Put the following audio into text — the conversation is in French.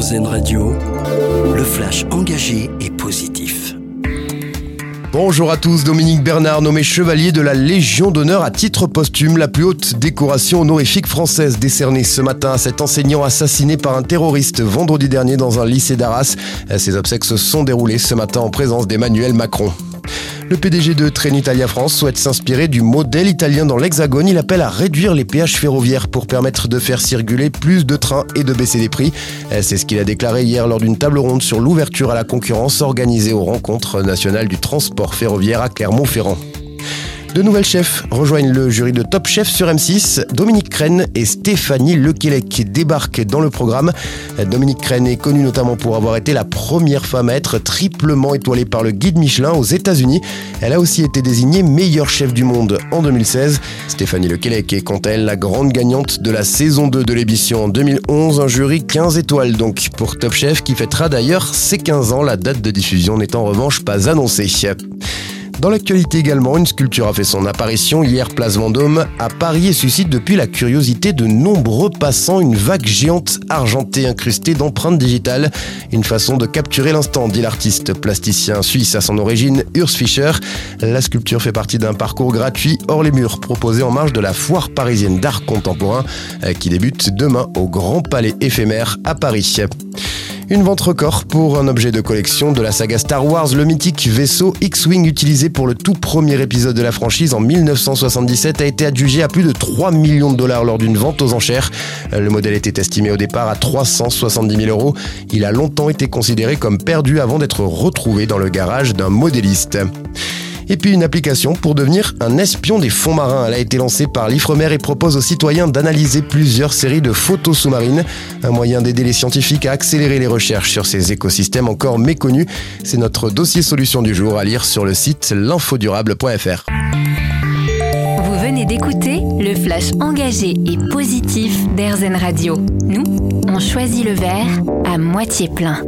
Radio, le flash engagé et positif. Bonjour à tous, Dominique Bernard nommé chevalier de la Légion d'honneur à titre posthume, la plus haute décoration honorifique française décernée ce matin à cet enseignant assassiné par un terroriste vendredi dernier dans un lycée d'Arras. Ces obsèques se sont déroulées ce matin en présence d'Emmanuel Macron. Le PDG de Trenitalia France souhaite s'inspirer du modèle italien dans l'Hexagone. Il appelle à réduire les péages ferroviaires pour permettre de faire circuler plus de trains et de baisser les prix. C'est ce qu'il a déclaré hier lors d'une table ronde sur l'ouverture à la concurrence organisée aux rencontres nationales du transport ferroviaire à Clermont-Ferrand. De nouvelles chefs rejoignent le jury de Top Chef sur M6. Dominique Crène et Stéphanie Lequelec débarquent dans le programme. Dominique Crène est connue notamment pour avoir été la première femme à être triplement étoilée par le guide Michelin aux États-Unis. Elle a aussi été désignée meilleure chef du monde en 2016. Stéphanie Lequelec est quant à elle la grande gagnante de la saison 2 de l'émission en 2011. Un jury 15 étoiles donc pour Top Chef qui fêtera d'ailleurs ses 15 ans. La date de diffusion n'est en revanche pas annoncée. Dans l'actualité également, une sculpture a fait son apparition hier place Vendôme à Paris et suscite depuis la curiosité de nombreux passants une vague géante argentée incrustée d'empreintes digitales. Une façon de capturer l'instant, dit l'artiste plasticien suisse à son origine, Urs Fischer. La sculpture fait partie d'un parcours gratuit hors les murs proposé en marge de la foire parisienne d'art contemporain euh, qui débute demain au Grand Palais éphémère à Paris. Une vente record pour un objet de collection de la saga Star Wars, le mythique vaisseau X-Wing utilisé pour le tout premier épisode de la franchise en 1977 a été adjugé à plus de 3 millions de dollars lors d'une vente aux enchères. Le modèle était estimé au départ à 370 000 euros. Il a longtemps été considéré comme perdu avant d'être retrouvé dans le garage d'un modéliste. Et puis une application pour devenir un espion des fonds marins. Elle a été lancée par l'Ifremer et propose aux citoyens d'analyser plusieurs séries de photos sous-marines. Un moyen d'aider les scientifiques à accélérer les recherches sur ces écosystèmes encore méconnus. C'est notre dossier solution du jour à lire sur le site l'infodurable.fr. Vous venez d'écouter le flash engagé et positif d'Airzen Radio. Nous, on choisit le verre à moitié plein.